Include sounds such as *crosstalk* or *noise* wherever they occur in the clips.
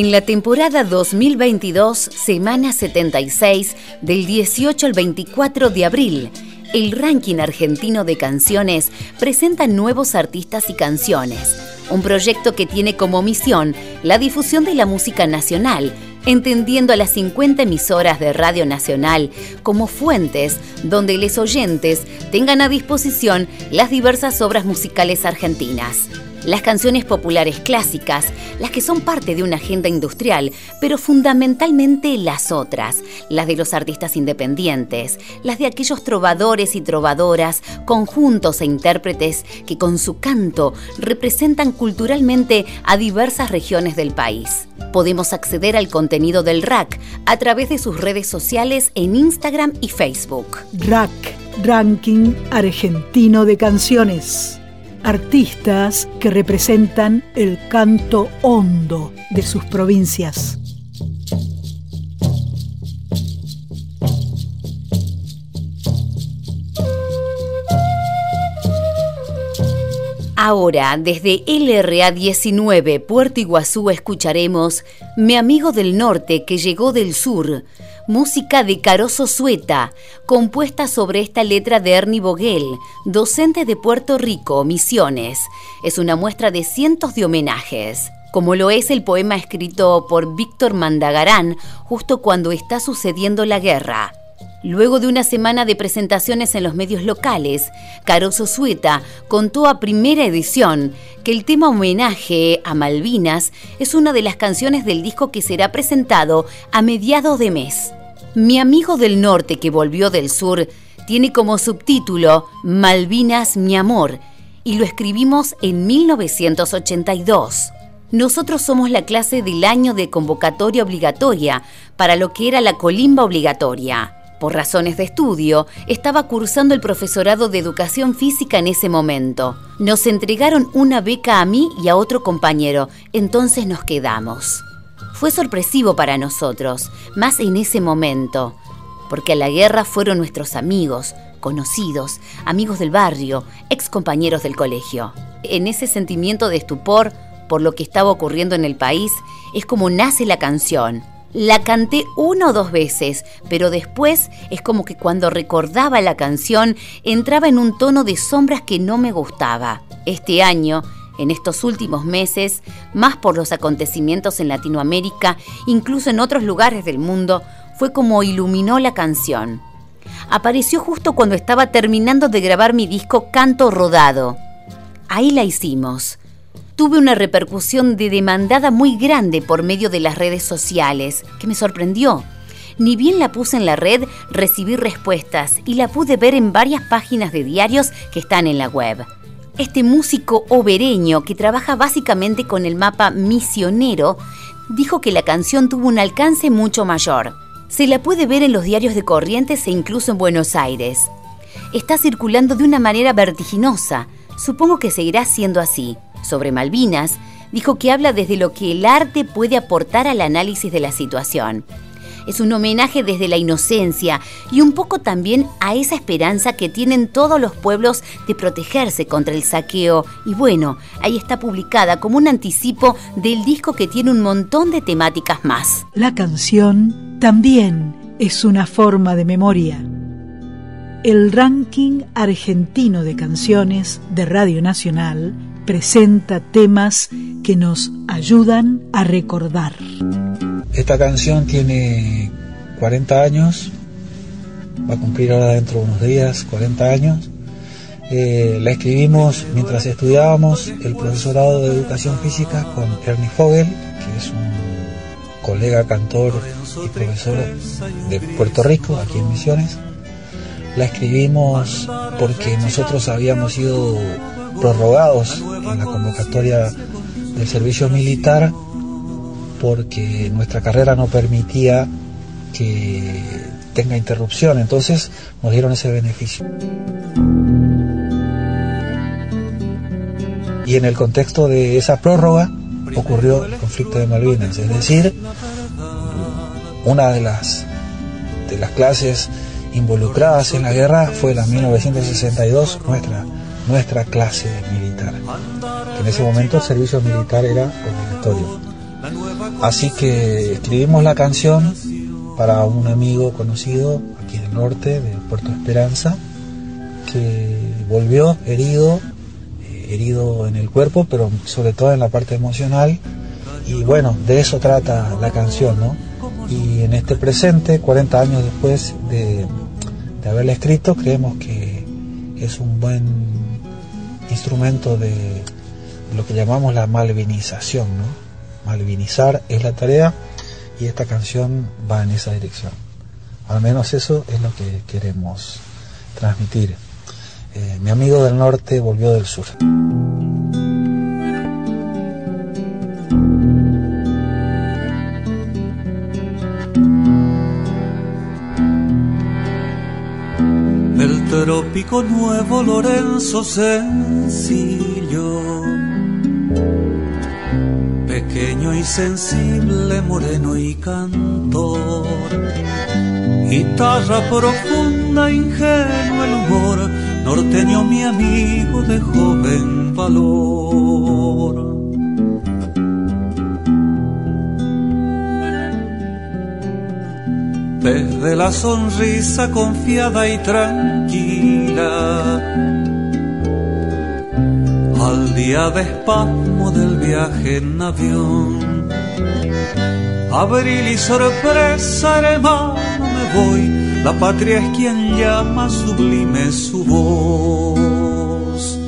En la temporada 2022, semana 76, del 18 al 24 de abril, el ranking argentino de canciones presenta nuevos artistas y canciones, un proyecto que tiene como misión la difusión de la música nacional, entendiendo a las 50 emisoras de Radio Nacional como fuentes donde los oyentes tengan a disposición las diversas obras musicales argentinas. Las canciones populares clásicas, las que son parte de una agenda industrial, pero fundamentalmente las otras, las de los artistas independientes, las de aquellos trovadores y trovadoras, conjuntos e intérpretes que con su canto representan culturalmente a diversas regiones del país. Podemos acceder al contenido del RAC a través de sus redes sociales en Instagram y Facebook. RAC, Ranking Argentino de Canciones artistas que representan el canto hondo de sus provincias. Ahora, desde LRA 19, Puerto Iguazú, escucharemos Mi amigo del norte que llegó del sur, música de Caroso Sueta, compuesta sobre esta letra de Ernie Boguel, docente de Puerto Rico, Misiones. Es una muestra de cientos de homenajes, como lo es el poema escrito por Víctor Mandagarán justo cuando está sucediendo la guerra. Luego de una semana de presentaciones en los medios locales, Caroso Sueta contó a primera edición que el tema homenaje a Malvinas es una de las canciones del disco que será presentado a mediados de mes. Mi amigo del norte que volvió del sur tiene como subtítulo Malvinas mi amor y lo escribimos en 1982. Nosotros somos la clase del año de convocatoria obligatoria para lo que era la colimba obligatoria. Por razones de estudio, estaba cursando el profesorado de educación física en ese momento. Nos entregaron una beca a mí y a otro compañero, entonces nos quedamos. Fue sorpresivo para nosotros, más en ese momento, porque a la guerra fueron nuestros amigos, conocidos, amigos del barrio, ex compañeros del colegio. En ese sentimiento de estupor por lo que estaba ocurriendo en el país, es como nace la canción. La canté una o dos veces, pero después es como que cuando recordaba la canción entraba en un tono de sombras que no me gustaba. Este año, en estos últimos meses, más por los acontecimientos en Latinoamérica, incluso en otros lugares del mundo, fue como iluminó la canción. Apareció justo cuando estaba terminando de grabar mi disco Canto Rodado. Ahí la hicimos tuve una repercusión de demandada muy grande por medio de las redes sociales, que me sorprendió. Ni bien la puse en la red, recibí respuestas y la pude ver en varias páginas de diarios que están en la web. Este músico obereño, que trabaja básicamente con el mapa misionero, dijo que la canción tuvo un alcance mucho mayor. Se la puede ver en los diarios de Corrientes e incluso en Buenos Aires. Está circulando de una manera vertiginosa. Supongo que seguirá siendo así sobre Malvinas, dijo que habla desde lo que el arte puede aportar al análisis de la situación. Es un homenaje desde la inocencia y un poco también a esa esperanza que tienen todos los pueblos de protegerse contra el saqueo. Y bueno, ahí está publicada como un anticipo del disco que tiene un montón de temáticas más. La canción también es una forma de memoria. El ranking argentino de canciones de Radio Nacional presenta temas que nos ayudan a recordar. Esta canción tiene 40 años, va a cumplir ahora dentro de unos días 40 años. Eh, la escribimos mientras estudiábamos el profesorado de educación física con Ernie Fogel, que es un colega cantor y profesor de Puerto Rico, aquí en Misiones. La escribimos porque nosotros habíamos sido prorrogados en la convocatoria del servicio militar porque nuestra carrera no permitía que tenga interrupción, entonces nos dieron ese beneficio. Y en el contexto de esa prórroga ocurrió el conflicto de Malvinas, es decir, una de las, de las clases involucradas en la guerra fue la 1962, nuestra, nuestra clase militar, que en ese momento el servicio militar era obligatorio. Así que escribimos la canción para un amigo conocido aquí del norte, de Puerto Esperanza, que volvió herido, eh, herido en el cuerpo, pero sobre todo en la parte emocional. Y bueno, de eso trata la canción, ¿no? Y en este presente, 40 años después de, de haberla escrito, creemos que es un buen instrumento de lo que llamamos la malvinización, ¿no? Malvinizar es la tarea y esta canción va en esa dirección. Al menos eso es lo que queremos transmitir. Eh, mi amigo del norte volvió del sur. El trópico nuevo Lorenzo sencillo pequeño y sensible, moreno y cantor. Guitarra profunda, ingenuo el humor, norteño mi amigo de joven valor. Desde la sonrisa confiada y tranquila al día de espasmo del viaje en avión. Abril y sorpresa, hermano, me voy, la patria es quien llama sublime su voz.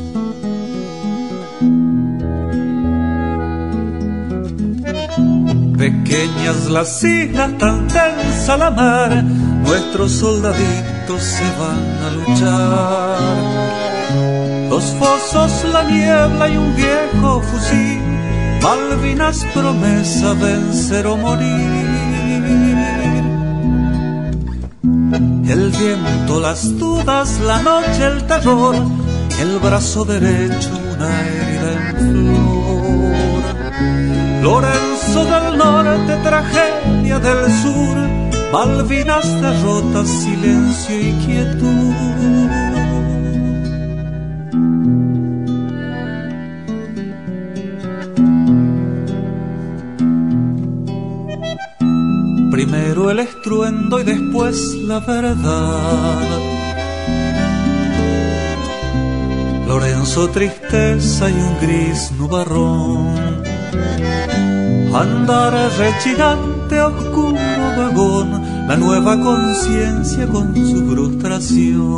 Pequeñas las islas, tan tensa la mar, nuestros soldaditos se van a luchar Dos fosos, la niebla y un viejo fusil. Malvinas promesa vencer o morir. El viento, las dudas, la noche, el terror. El brazo derecho, una herida en flor. Lorenzo del norte, tragedia del sur. Malvinas derrota, silencio y quietud. Estruendo y después la verdad. Lorenzo tristeza y un gris nubarrón. Andar rechinante oscuro vagón, la nueva conciencia con su frustración.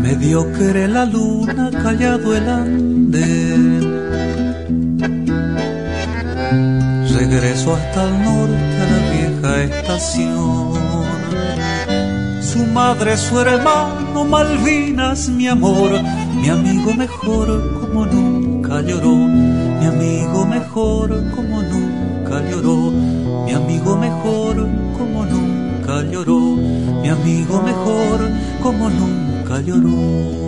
Mediocre la luna, callado el andén. Regreso hasta el norte a la vieja estación. Su madre, su hermano, Malvinas, mi amor, mi amigo mejor como nunca lloró. Mi amigo mejor como nunca lloró. Mi amigo mejor como nunca lloró. Mi amigo mejor como nunca lloró.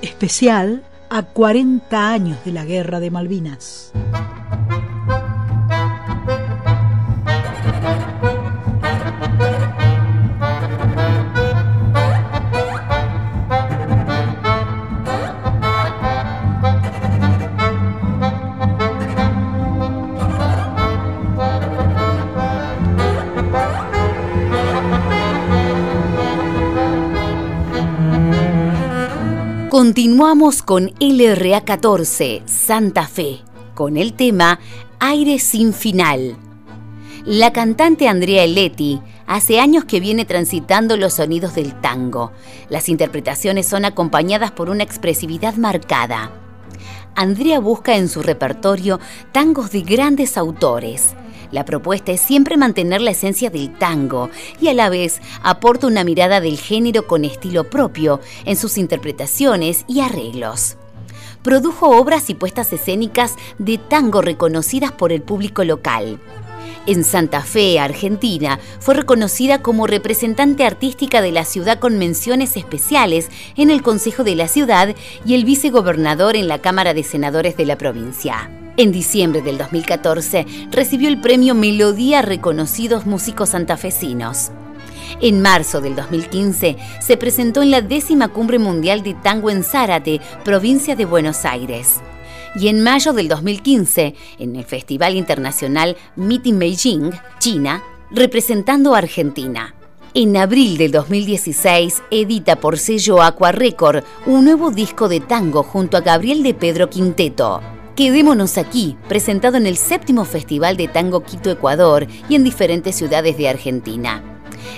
Especial a 40 años de la Guerra de Malvinas. Continuamos con LRA 14, Santa Fe, con el tema Aire sin final. La cantante Andrea Eletti hace años que viene transitando los sonidos del tango. Las interpretaciones son acompañadas por una expresividad marcada. Andrea busca en su repertorio tangos de grandes autores la propuesta es siempre mantener la esencia del tango y a la vez aporta una mirada del género con estilo propio en sus interpretaciones y arreglos. Produjo obras y puestas escénicas de tango reconocidas por el público local. En Santa Fe, Argentina, fue reconocida como representante artística de la ciudad con menciones especiales en el Consejo de la Ciudad y el vicegobernador en la Cámara de Senadores de la provincia. En diciembre del 2014 recibió el premio Melodía Reconocidos Músicos Santafesinos. En marzo del 2015 se presentó en la décima cumbre mundial de tango en Zárate, provincia de Buenos Aires. Y en mayo del 2015, en el Festival Internacional Meeting Beijing, China, representando a Argentina. En abril del 2016 edita por sello Aqua Record un nuevo disco de tango junto a Gabriel de Pedro Quinteto. Quedémonos aquí, presentado en el séptimo Festival de Tango Quito, Ecuador y en diferentes ciudades de Argentina.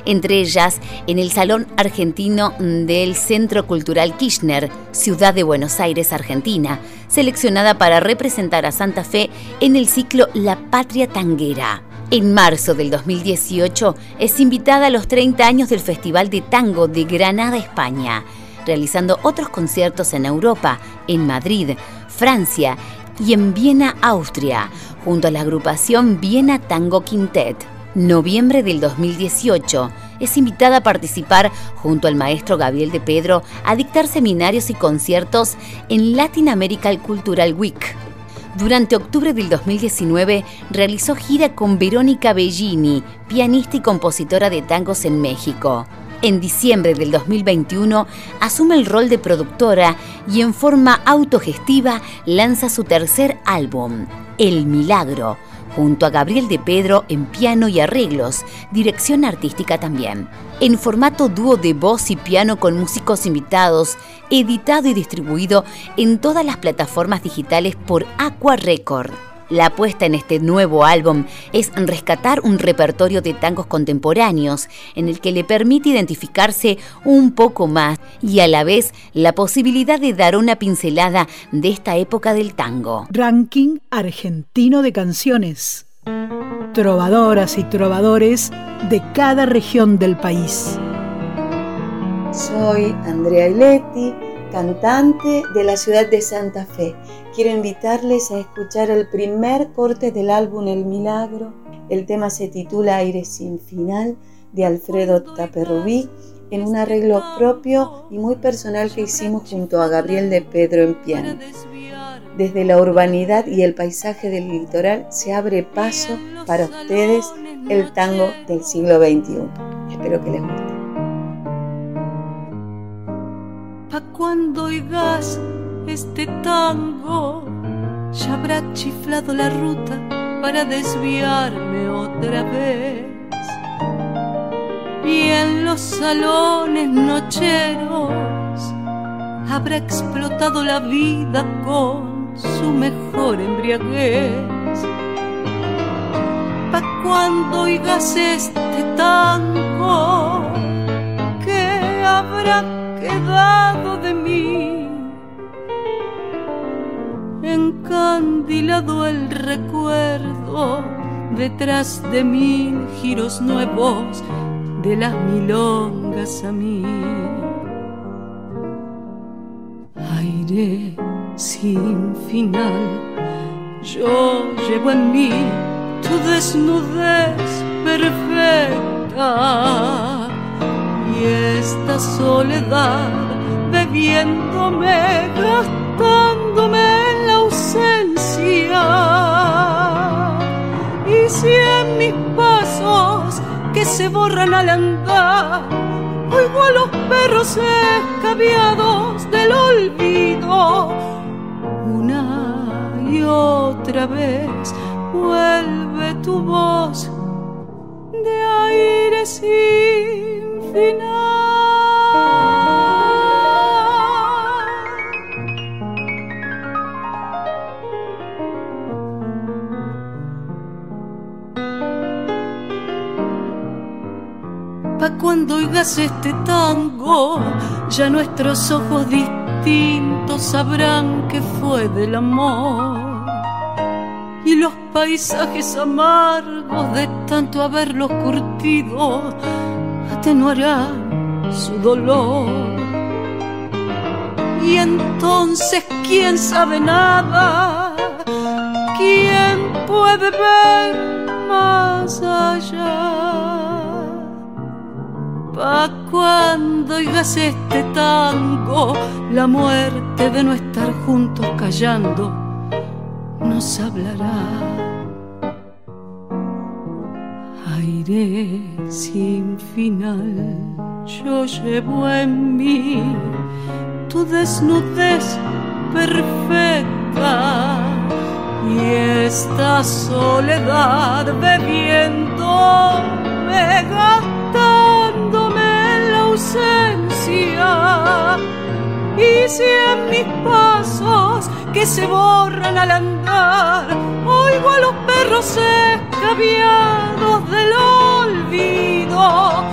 Entre ellas, en el Salón Argentino del Centro Cultural Kirchner, Ciudad de Buenos Aires, Argentina, seleccionada para representar a Santa Fe en el ciclo La Patria Tanguera. En marzo del 2018 es invitada a los 30 años del Festival de Tango de Granada, España, realizando otros conciertos en Europa, en Madrid, Francia y en Viena, Austria, junto a la agrupación Viena Tango Quintet. Noviembre del 2018 es invitada a participar junto al maestro Gabriel de Pedro a dictar seminarios y conciertos en Latin American Cultural Week. Durante octubre del 2019 realizó gira con Verónica Bellini, pianista y compositora de tangos en México. En diciembre del 2021 asume el rol de productora y en forma autogestiva lanza su tercer álbum, El Milagro, junto a Gabriel de Pedro en piano y arreglos, dirección artística también. En formato dúo de voz y piano con músicos invitados, editado y distribuido en todas las plataformas digitales por Aqua Record. La apuesta en este nuevo álbum es rescatar un repertorio de tangos contemporáneos en el que le permite identificarse un poco más y a la vez la posibilidad de dar una pincelada de esta época del tango. Ranking argentino de canciones. Trovadoras y trovadores de cada región del país. Soy Andrea Iletti cantante de la ciudad de Santa Fe. Quiero invitarles a escuchar el primer corte del álbum El Milagro. El tema se titula Aire sin final de Alfredo Taperrubí en un arreglo propio y muy personal que hicimos junto a Gabriel de Pedro en piano. Desde la urbanidad y el paisaje del litoral se abre paso para ustedes el tango del siglo XXI. Espero que les guste. Pa' cuando oigas este tango, ya habrá chiflado la ruta para desviarme otra vez. Y en los salones nocheros habrá explotado la vida con su mejor embriaguez. Pa' cuando oigas este tango, que habrá quedado de mí. Encandilado el recuerdo detrás de mil giros nuevos de las milongas a mí. Aire sin final, yo llevo en mí tu desnudez perfecta esta soledad bebiéndome, gastándome en la ausencia. Y si en mis pasos que se borran al andar, oigo a los perros escabiados del olvido, una y otra vez vuelve tu voz de aire sin. Pa' cuando oigas este tango, ya nuestros ojos distintos sabrán que fue del amor. Y los paisajes amargos de tanto haberlos curtido atenuarán su dolor. Y entonces, ¿quién sabe nada? ¿Quién puede ver más allá? Pa' cuando oigas este tango, la muerte de no estar juntos callando nos hablará. Sin final, yo llevo en mí tu desnudez perfecta y esta soledad bebiendo me ausencia. Y si en mis pasos que se borran al andar, oigo a los perros escabiados del olvido,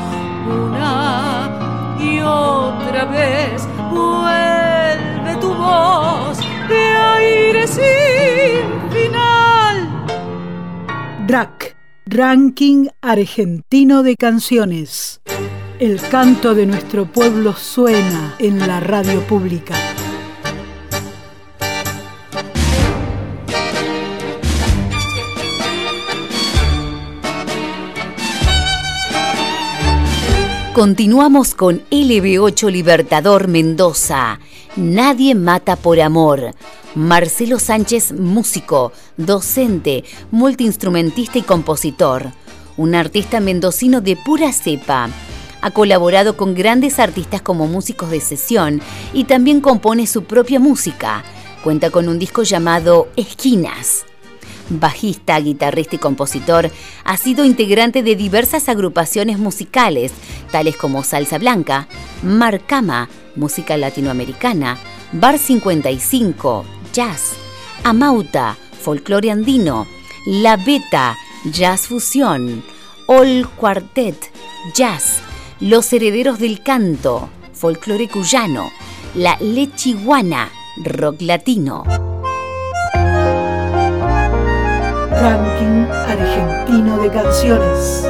una y otra vez vuelve tu voz de aire sin final. DRAC, Ranking Argentino de Canciones. El canto de nuestro pueblo suena en la radio pública. Continuamos con LB8 Libertador Mendoza. Nadie mata por amor. Marcelo Sánchez, músico, docente, multiinstrumentista y compositor. Un artista mendocino de pura cepa ha colaborado con grandes artistas como músicos de sesión y también compone su propia música. Cuenta con un disco llamado Esquinas. Bajista, guitarrista y compositor, ha sido integrante de diversas agrupaciones musicales, tales como Salsa Blanca, Marcama, música latinoamericana, Bar 55, Jazz, Amauta, Folklore Andino, La Beta, Jazz Fusión, All Quartet, Jazz, los herederos del canto, folclore cuyano, la lechiguana, rock latino. Ranking argentino de canciones.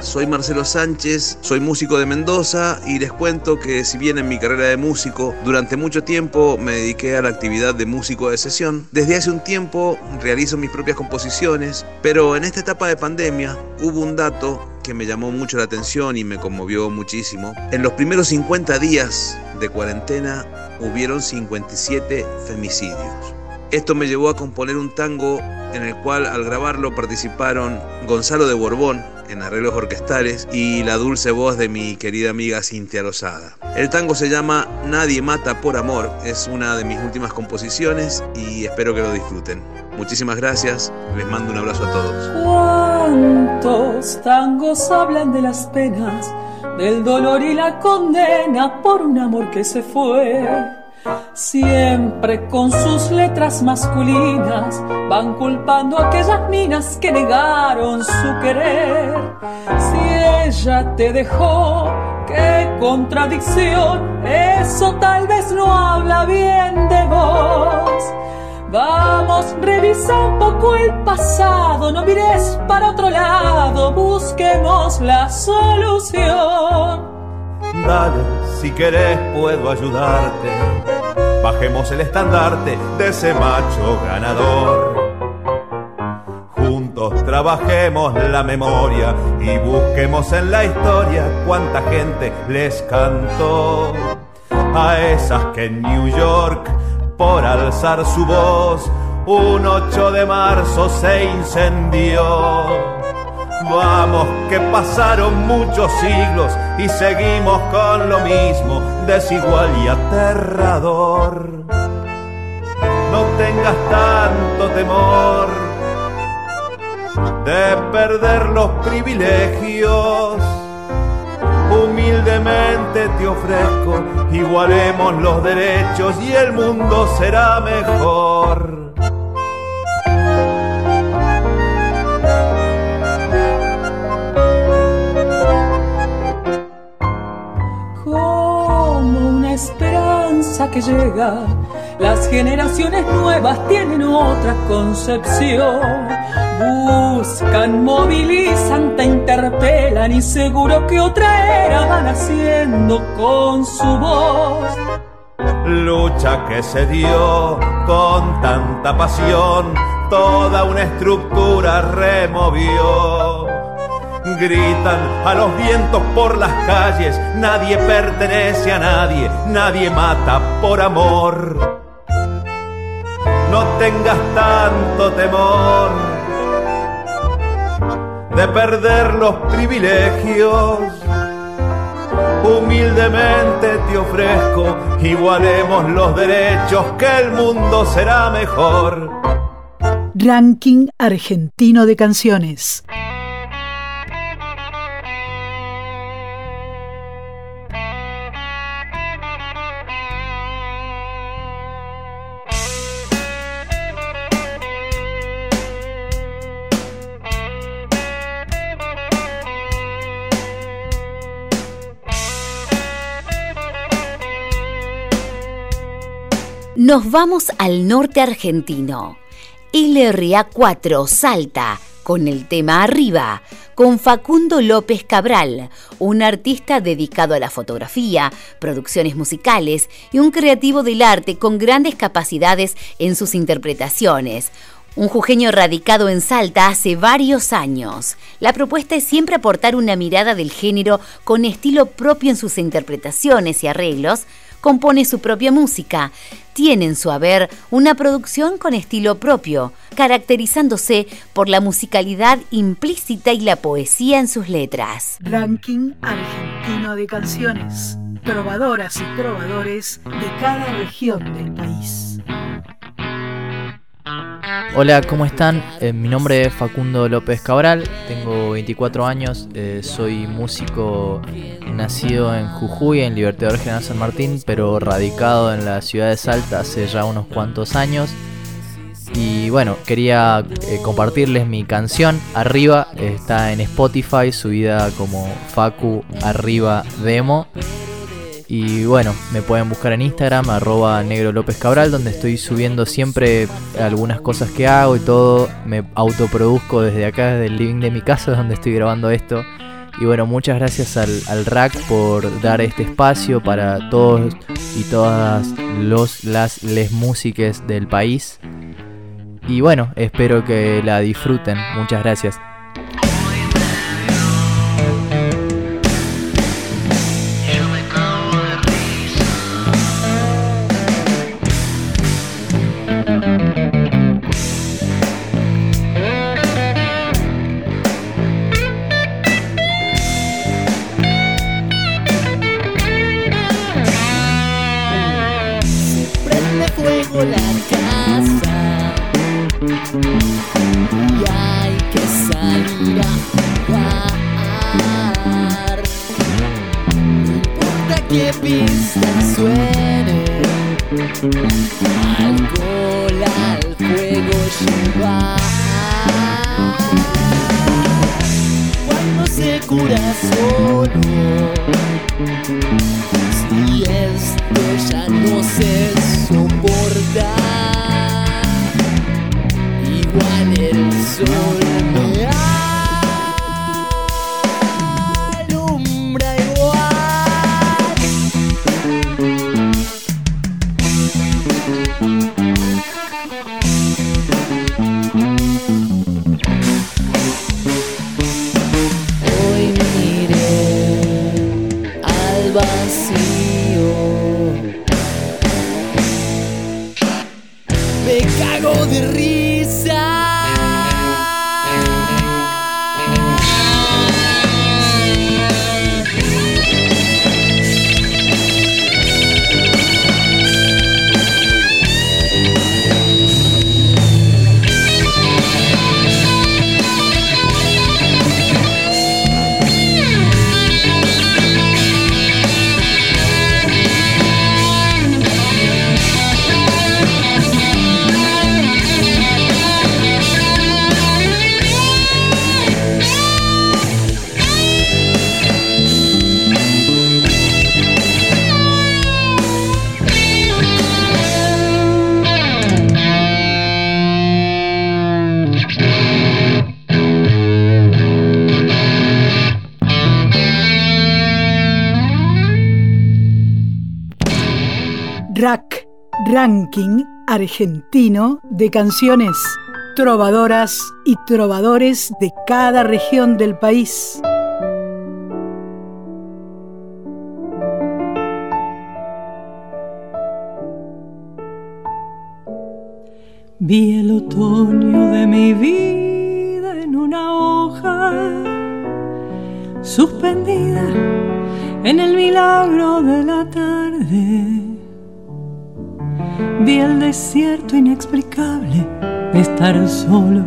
Soy Marcelo Sánchez, soy músico de Mendoza y les cuento que si bien en mi carrera de músico durante mucho tiempo me dediqué a la actividad de músico de sesión, desde hace un tiempo realizo mis propias composiciones, pero en esta etapa de pandemia hubo un dato que me llamó mucho la atención y me conmovió muchísimo. En los primeros 50 días de cuarentena hubieron 57 femicidios. Esto me llevó a componer un tango en el cual al grabarlo participaron Gonzalo de Borbón en arreglos orquestales y la dulce voz de mi querida amiga Cintia Rosada. El tango se llama Nadie mata por amor, es una de mis últimas composiciones y espero que lo disfruten. Muchísimas gracias, les mando un abrazo a todos. ¿Cuántos tangos hablan de las penas, del dolor y la condena por un amor que se fue? Siempre con sus letras masculinas van culpando a aquellas minas que negaron su querer. Si ella te dejó, qué contradicción, eso tal vez no habla bien de vos. Vamos, revisa un poco el pasado, no mires para otro lado, busquemos la solución. Dale, si querés puedo ayudarte. Bajemos el estandarte de ese macho ganador. Juntos trabajemos la memoria y busquemos en la historia cuánta gente les cantó a esas que en New York, por alzar su voz, un 8 de marzo se incendió. Vamos, que pasaron muchos siglos y seguimos con lo mismo, desigual y aterrador. No tengas tanto temor de perder los privilegios. Humildemente te ofrezco, igualemos los derechos y el mundo será mejor. Esperanza que llega, las generaciones nuevas tienen otra concepción Buscan, movilizan, te interpelan y seguro que otra era van haciendo con su voz. Lucha que se dio con tanta pasión, toda una estructura removió. Gritan a los vientos por las calles, nadie pertenece a nadie, nadie mata por amor. No tengas tanto temor de perder los privilegios. Humildemente te ofrezco, igualemos los derechos, que el mundo será mejor. Ranking argentino de canciones. Nos vamos al norte argentino. LRA 4 Salta con el tema Arriba, con Facundo López Cabral, un artista dedicado a la fotografía, producciones musicales y un creativo del arte con grandes capacidades en sus interpretaciones. Un jujeño radicado en Salta hace varios años. La propuesta es siempre aportar una mirada del género con estilo propio en sus interpretaciones y arreglos, compone su propia música, tiene en su haber una producción con estilo propio, caracterizándose por la musicalidad implícita y la poesía en sus letras. Ranking argentino de canciones, probadoras y probadores de cada región del país. Hola, ¿cómo están? Eh, mi nombre es Facundo López Cabral, tengo 24 años, eh, soy músico nacido en Jujuy, en Libertador General San Martín, pero radicado en la ciudad de Salta hace ya unos cuantos años. Y bueno, quería eh, compartirles mi canción. Arriba está en Spotify, subida como Facu Arriba Demo. Y bueno, me pueden buscar en Instagram, arroba negro Cabral, donde estoy subiendo siempre algunas cosas que hago y todo. Me autoproduzco desde acá, desde el living de mi casa, *laughs* donde estoy grabando esto. Y bueno, muchas gracias al, al por dar este espacio para todos y todas los, las les músicas del país. Y bueno, espero que la disfruten. Muchas gracias. Vacío. Argentino de canciones trovadoras y trovadores de cada región del país. Vi el otoño de mi vida en una hoja suspendida en el milagro de la tarde. Vi el desierto inexplicable de estar solo.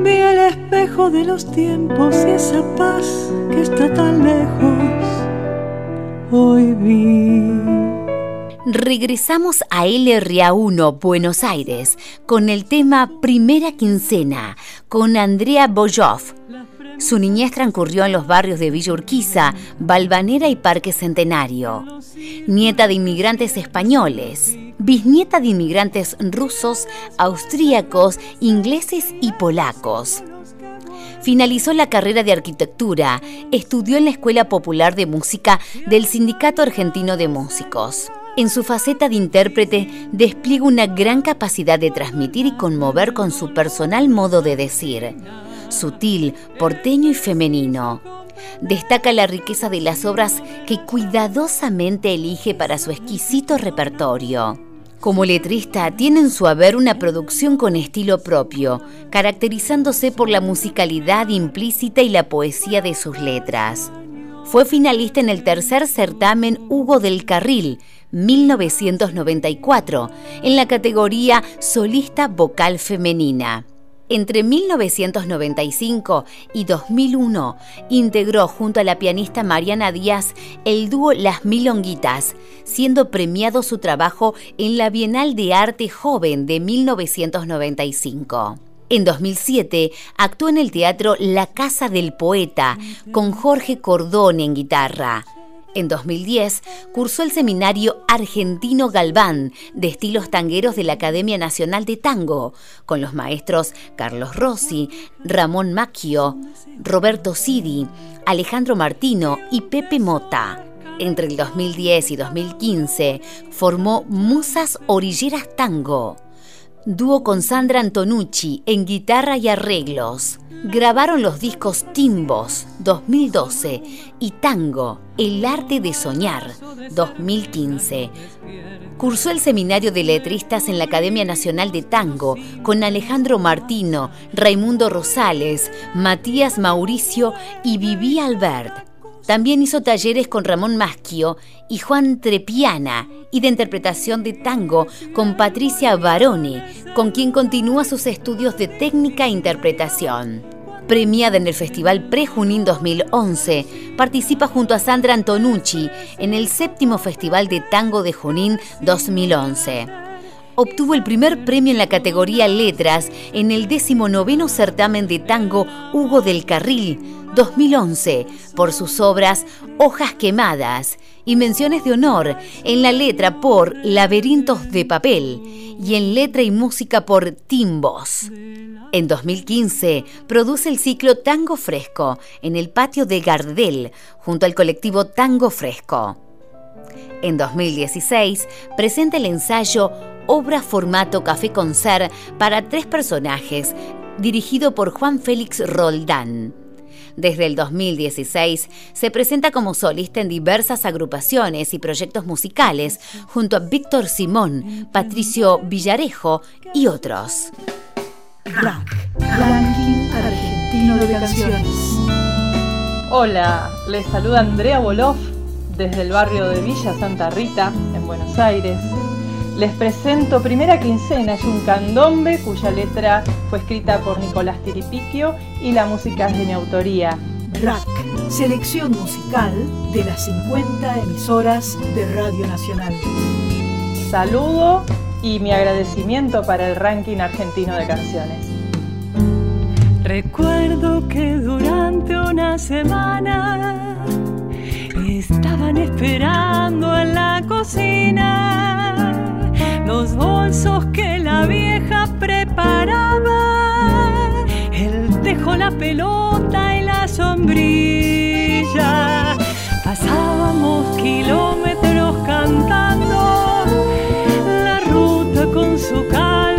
Vi el espejo de los tiempos y esa paz que está tan lejos. Hoy vi. Regresamos a LRA1 Buenos Aires con el tema Primera Quincena con Andrea Boyoff. Su niñez transcurrió en los barrios de Villa Urquiza, Balvanera y Parque Centenario. Nieta de inmigrantes españoles, bisnieta de inmigrantes rusos, austríacos, ingleses y polacos. Finalizó la carrera de arquitectura, estudió en la Escuela Popular de Música del Sindicato Argentino de Músicos. En su faceta de intérprete despliega una gran capacidad de transmitir y conmover con su personal modo de decir, sutil, porteño y femenino. Destaca la riqueza de las obras que cuidadosamente elige para su exquisito repertorio. Como letrista, tiene en su haber una producción con estilo propio, caracterizándose por la musicalidad implícita y la poesía de sus letras. Fue finalista en el tercer certamen Hugo del Carril, 1994, en la categoría Solista Vocal Femenina. Entre 1995 y 2001 integró junto a la pianista Mariana Díaz el dúo Las Milonguitas, siendo premiado su trabajo en la Bienal de Arte Joven de 1995. En 2007 actuó en el teatro La Casa del Poeta con Jorge Cordón en guitarra. En 2010 cursó el seminario Argentino Galván de estilos tangueros de la Academia Nacional de Tango, con los maestros Carlos Rossi, Ramón Macchio, Roberto Sidi, Alejandro Martino y Pepe Mota. Entre el 2010 y 2015 formó Musas Orilleras Tango, dúo con Sandra Antonucci en guitarra y arreglos. Grabaron los discos Timbos 2012 y Tango, El arte de soñar 2015. Cursó el seminario de letristas en la Academia Nacional de Tango con Alejandro Martino, Raimundo Rosales, Matías Mauricio y Vivi Albert. También hizo talleres con Ramón Maschio y Juan Trepiana y de interpretación de tango con Patricia Baroni, con quien continúa sus estudios de técnica e interpretación. Premiada en el Festival Pre-Junín 2011, participa junto a Sandra Antonucci en el séptimo Festival de Tango de Junín 2011 obtuvo el primer premio en la categoría Letras en el 19 certamen de tango Hugo del Carril 2011 por sus obras Hojas Quemadas y menciones de honor en la letra por Laberintos de Papel y en letra y música por Timbos. En 2015 produce el ciclo Tango Fresco en el patio de Gardel junto al colectivo Tango Fresco. En 2016 presenta el ensayo Obra Formato Café Concert para tres personajes, dirigido por Juan Félix Roldán. Desde el 2016 se presenta como solista en diversas agrupaciones y proyectos musicales junto a Víctor Simón, Patricio Villarejo y otros. ranking argentino de canciones. Hola, les saluda Andrea Boloff desde el barrio de Villa Santa Rita, en Buenos Aires. Les presento Primera Quincena, es un candombe cuya letra fue escrita por Nicolás Tiripiquio y la música es de mi autoría. RAC, selección musical de las 50 emisoras de Radio Nacional. Saludo y mi agradecimiento para el ranking argentino de canciones. Recuerdo que durante una semana estaban esperando en la cocina los bolsos que la vieja preparaba, el tejo, la pelota y la sombrilla. Pasábamos kilómetros cantando la ruta con su calma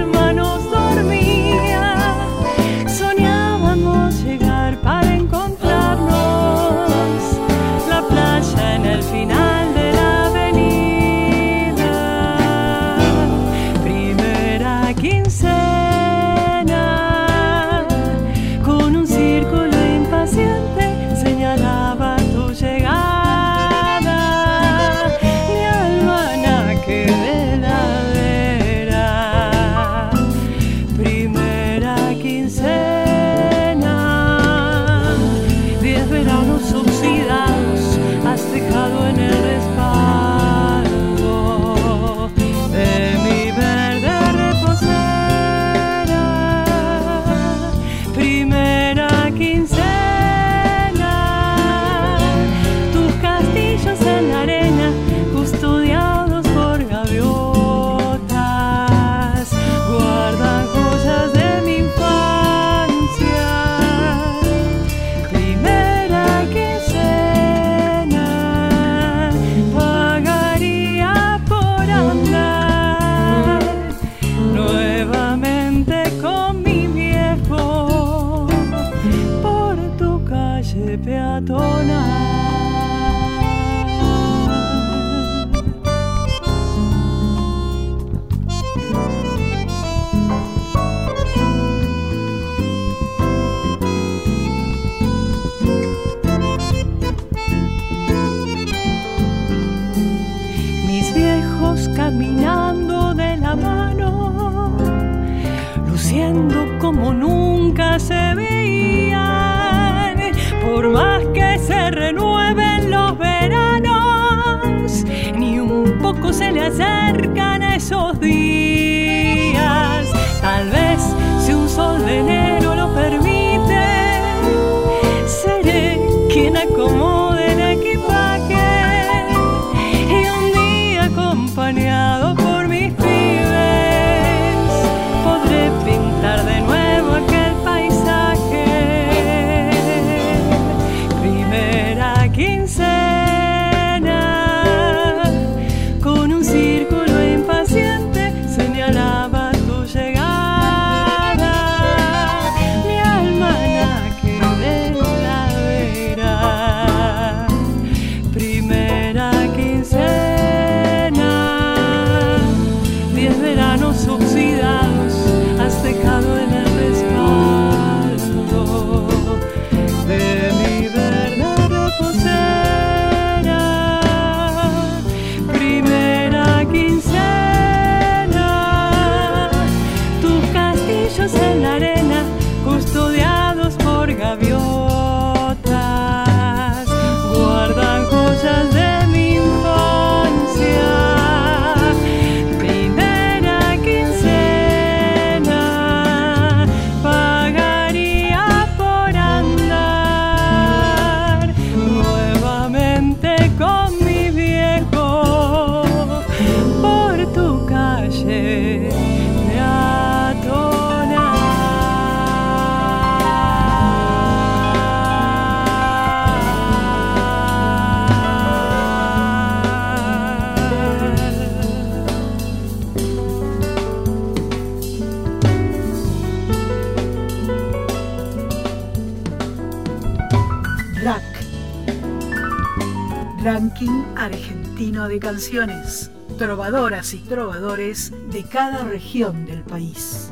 argentino de canciones, trovadoras y trovadores de cada región del país.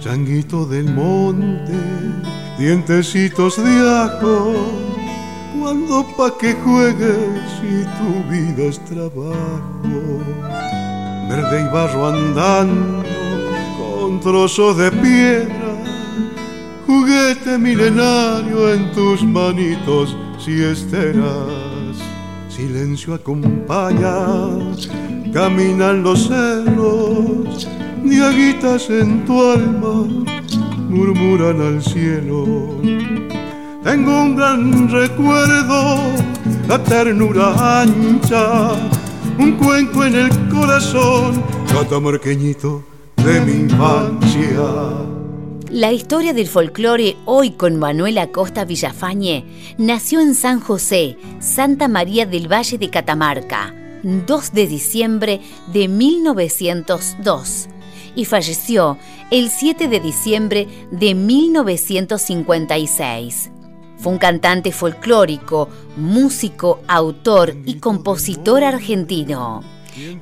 Changuito del monte, dientecitos de ajo, cuando pa' que juegues si tu vida es trabajo. Verde y barro andando con trozos de piedra, juguete milenario en tus manitos si esteras. Silencio acompaña, caminan los cerros diaguitas en tu alma murmuran al cielo. Tengo un gran recuerdo, la ternura ancha, un cuenco en el corazón, catamarqueñito de mi infancia. La historia del folclore hoy con Manuel Acosta Villafañe nació en San José, Santa María del Valle de Catamarca, 2 de diciembre de 1902 y falleció el 7 de diciembre de 1956. Fue un cantante folclórico, músico, autor y compositor argentino.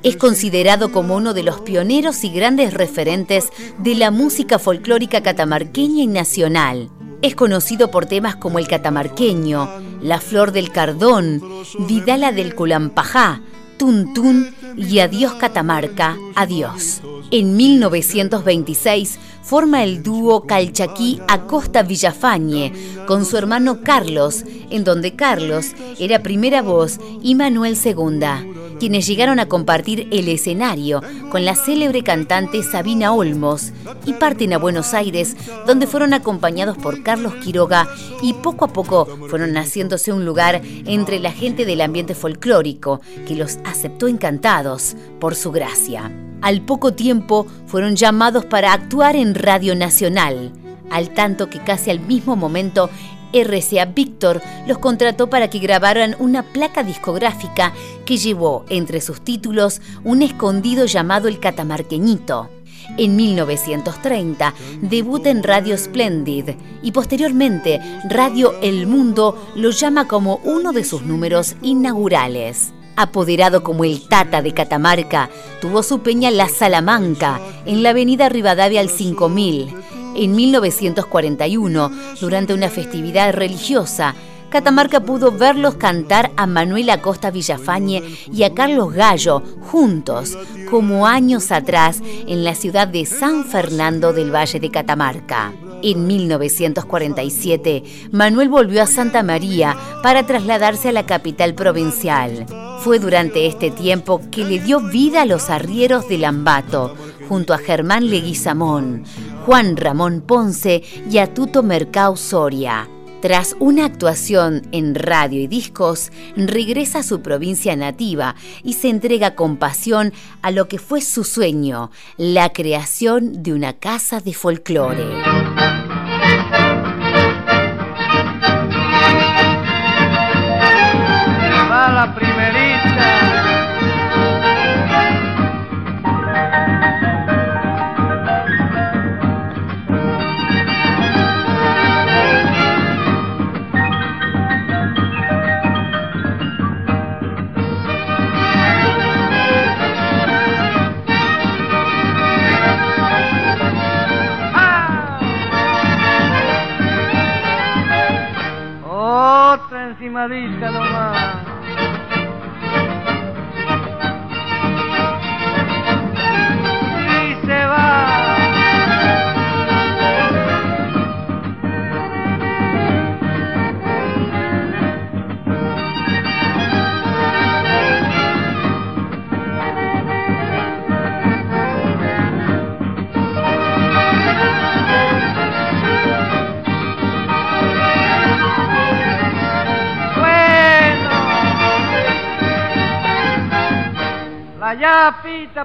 Es considerado como uno de los pioneros y grandes referentes de la música folclórica catamarqueña y nacional. Es conocido por temas como El Catamarqueño, La Flor del Cardón, Vidala del Culampajá, Tun Tun y Adiós Catamarca, Adiós. En 1926 forma el dúo Calchaquí Acosta Villafañe con su hermano Carlos, en donde Carlos era primera voz y Manuel segunda, quienes llegaron a compartir el escenario con la célebre cantante Sabina Olmos y parten a Buenos Aires, donde fueron acompañados por Carlos Quiroga y poco a poco fueron haciéndose un lugar entre la gente del ambiente folclórico, que los aceptó encantados por su gracia. Al poco tiempo fueron llamados para actuar en Radio Nacional, al tanto que casi al mismo momento RCA Víctor los contrató para que grabaran una placa discográfica que llevó entre sus títulos un escondido llamado El Catamarqueñito. En 1930 debuta en Radio Splendid y posteriormente Radio El Mundo lo llama como uno de sus números inaugurales. Apoderado como el Tata de Catamarca, tuvo su peña La Salamanca, en la avenida Rivadavia al 5000. En 1941, durante una festividad religiosa, Catamarca pudo verlos cantar a Manuel Acosta Villafañe y a Carlos Gallo juntos, como años atrás en la ciudad de San Fernando del Valle de Catamarca. En 1947, Manuel volvió a Santa María para trasladarse a la capital provincial. Fue durante este tiempo que le dio vida a los arrieros de Lambato, junto a Germán Leguizamón, Juan Ramón Ponce y a Tuto Mercao Soria. Tras una actuación en radio y discos, regresa a su provincia nativa y se entrega con pasión a lo que fue su sueño, la creación de una casa de folclore.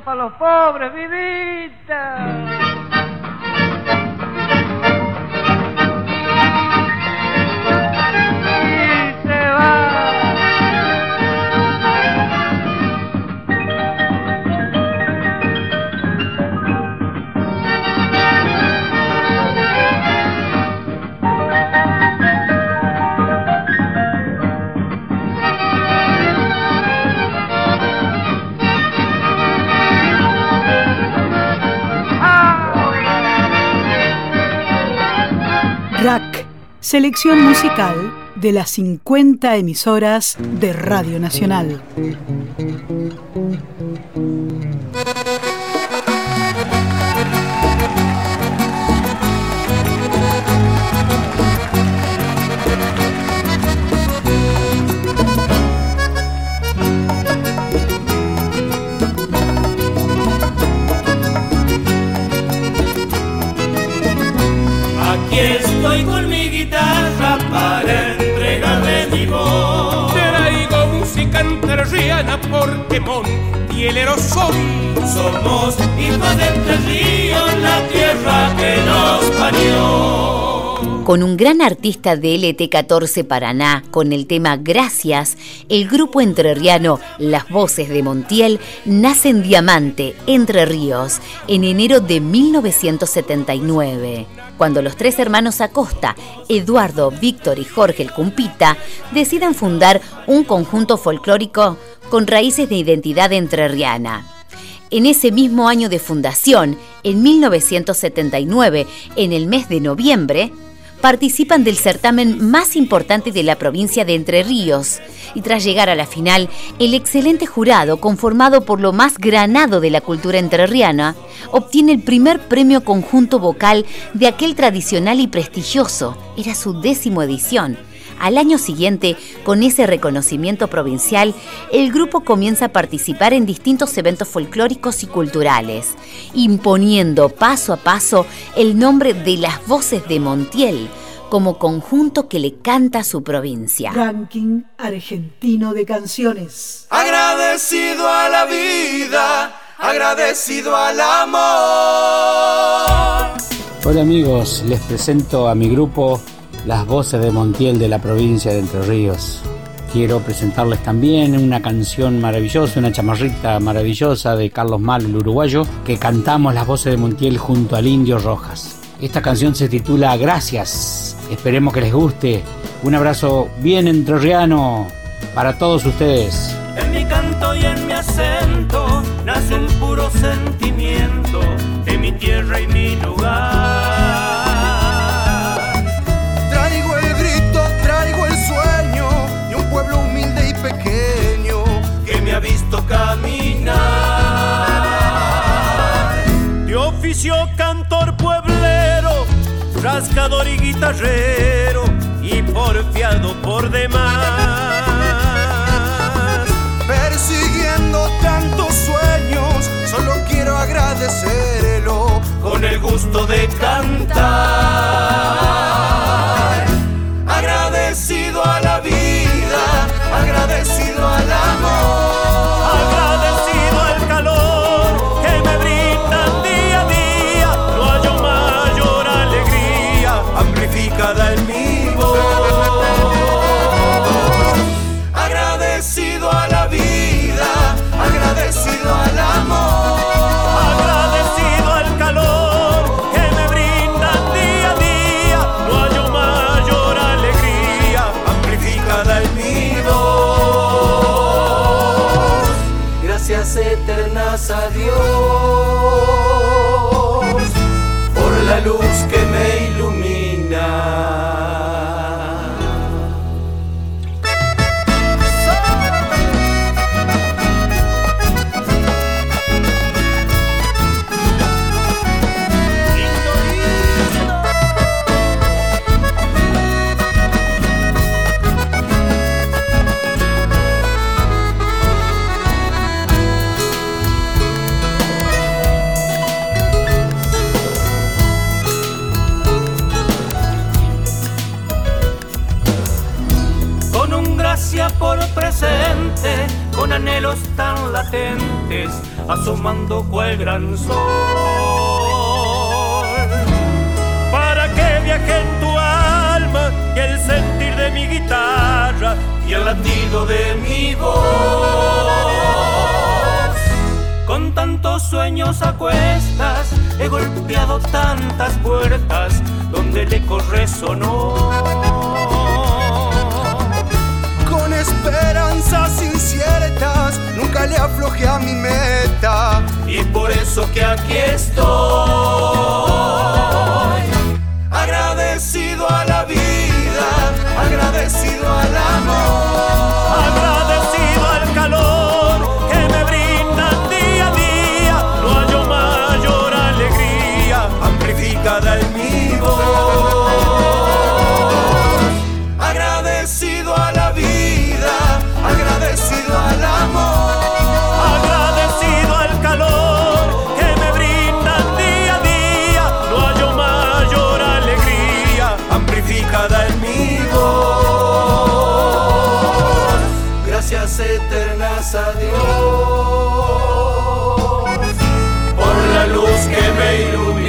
Para los pobres, vivita. Selección musical de las 50 emisoras de Radio Nacional. Ríos, la tierra que nos. Con un gran artista de LT14 Paraná, con el tema Gracias, el grupo entrerriano Las Voces de Montiel nace en Diamante, Entre Ríos, en enero de 1979 cuando los tres hermanos Acosta, Eduardo, Víctor y Jorge el Cumpita, deciden fundar un conjunto folclórico con raíces de identidad entrerriana. En ese mismo año de fundación, en 1979, en el mes de noviembre, participan del certamen más importante de la provincia de Entre Ríos y tras llegar a la final, el excelente jurado, conformado por lo más granado de la cultura entrerriana, obtiene el primer premio conjunto vocal de aquel tradicional y prestigioso, era su décimo edición. Al año siguiente, con ese reconocimiento provincial, el grupo comienza a participar en distintos eventos folclóricos y culturales, imponiendo paso a paso el nombre de las voces de Montiel como conjunto que le canta a su provincia. Ranking argentino de canciones. Agradecido a la vida, agradecido al amor. Hola amigos, les presento a mi grupo Las Voces de Montiel de la provincia de Entre Ríos. Quiero presentarles también una canción maravillosa, una chamarrita maravillosa de Carlos Mal, el uruguayo, que cantamos Las Voces de Montiel junto al Indio Rojas. Esta canción se titula Gracias. Esperemos que les guste. Un abrazo bien entrerriano para todos ustedes. En mi canto y en mi acento nace un puro sentimiento y porfiado por demás. Persiguiendo tantos sueños, solo quiero agradecerlo con el gusto de cantar. Eternas. A Dios golpeado tantas puertas donde el eco resonó. Con esperanzas inciertas, nunca le aflojé a mi meta. Y por eso que aquí estoy, a por la luz que me ilumina.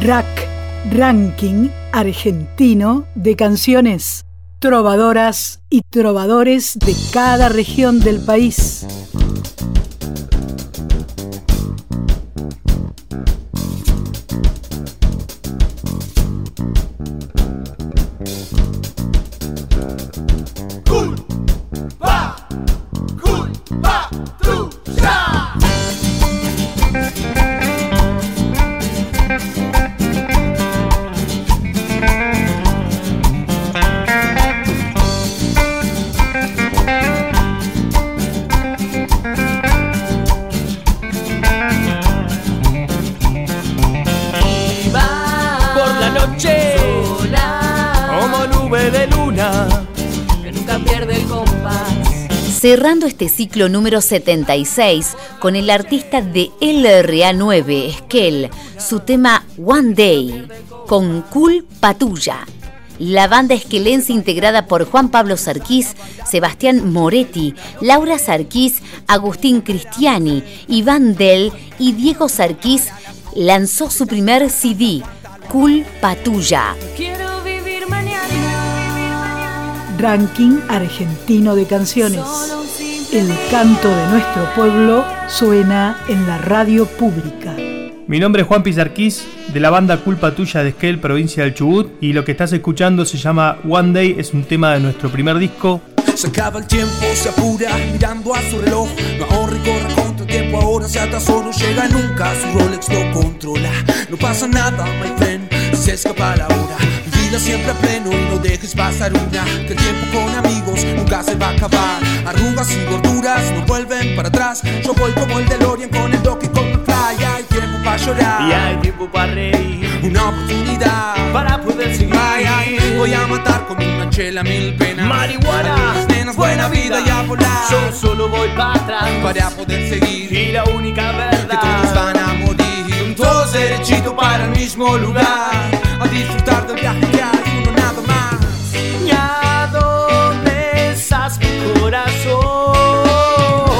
Rack, ranking argentino de canciones trovadoras y trovadores de cada región del país. Este ciclo número 76 con el artista de LRA9, Esquel, su tema One Day, con Cool Patulla. La banda esquelense integrada por Juan Pablo Sarquís, Sebastián Moretti, Laura Sarquís, Agustín Cristiani, Iván Del y Diego Sarquís lanzó su primer CD, Cool Patulla. Ranking Argentino de Canciones. El canto de nuestro pueblo suena en la radio pública. Mi nombre es Juan Pizarquís, de la banda Culpa Tuya de Esquel, provincia del Chubut, y lo que estás escuchando se llama One Day, es un tema de nuestro primer disco. Se acaba el tiempo, se apura mirando a su reloj. No ahorra y corre contra el tiempo, ahora se atrasó, no llega nunca. Su Rolex lo controla. No pasa nada, my friend, se escapa la hora vida siempre a pleno y no dejes pasar una. Que el tiempo con amigos nunca se va a acabar. Arrugas y gorduras no vuelven para atrás. Yo voy como el DeLorean con el Donkey con el Fly. Hay tiempo para llorar y hay tiempo para reír. Una oportunidad para poder seguir. voy a matar con una chela mil penas. Marihuana, nenas, buena vida y a volar. Yo solo voy para atrás para poder seguir. Y la única verdad que todos van a morir. Todos derechito para el mismo lugar. A disfrutar del viaje que hay uno nada más. ¿Y a dónde estás mi corazón?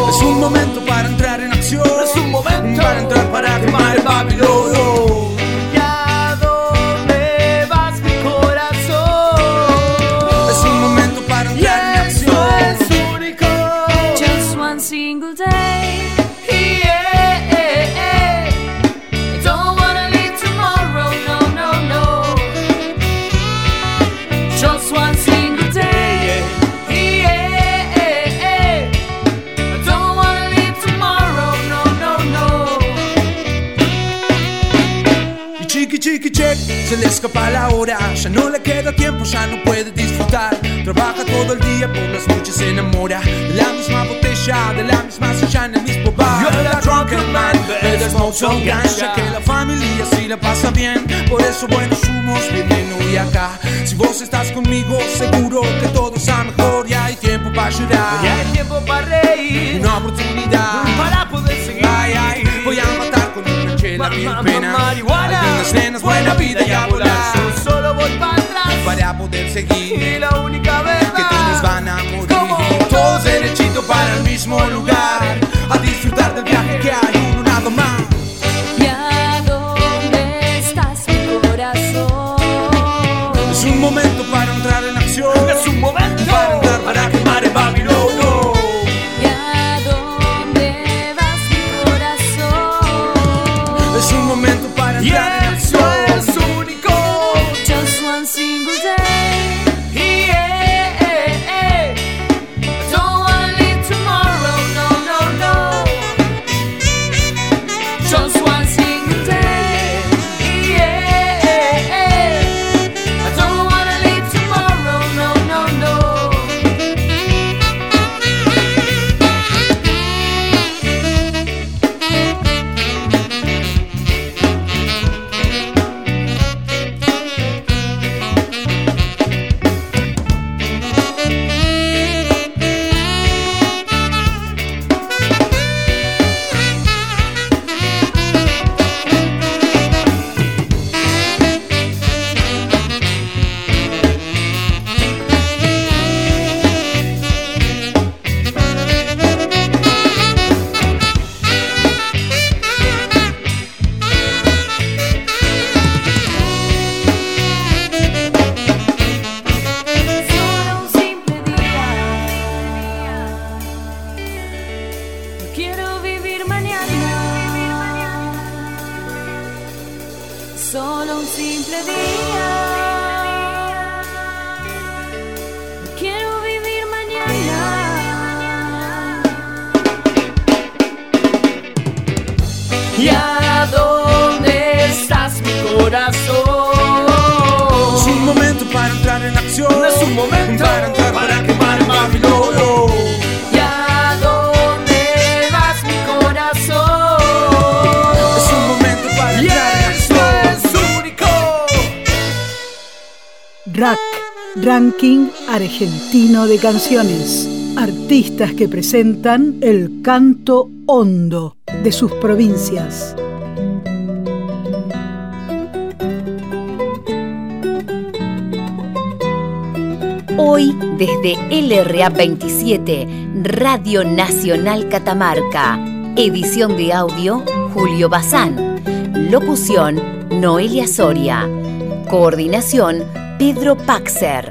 Es un momento para entrar en acción. Es un momento para entrar para quemar el Babilón. Se le escapa la hora, ya no le queda tiempo, ya no puede disfrutar. Trabaja todo el día, por las noches se enamora de la misma botella, de la misma silla en el mismo bar. You're the drunken man, Pero smoke ganja, que la familia sí la pasa bien. Por eso buenos humos vienen hoy acá. Si vos estás conmigo, seguro que todo está mejor y hay tiempo para llorar. Y hay tiempo para reír, una oportunidad para poder seguir. Ay, ay, voy a matar mil penas. Marihuana, algunas nenas, buena vida y a volar. Yo solo voy para atrás para poder seguir. Y la única verdad que todos van a morir. Todos derechito para el mismo lugar. Argentino de Canciones. Artistas que presentan el canto hondo de sus provincias. Hoy, desde LRA 27, Radio Nacional Catamarca. Edición de audio, Julio Bazán. Locución, Noelia Soria. Coordinación, Pedro Paxer.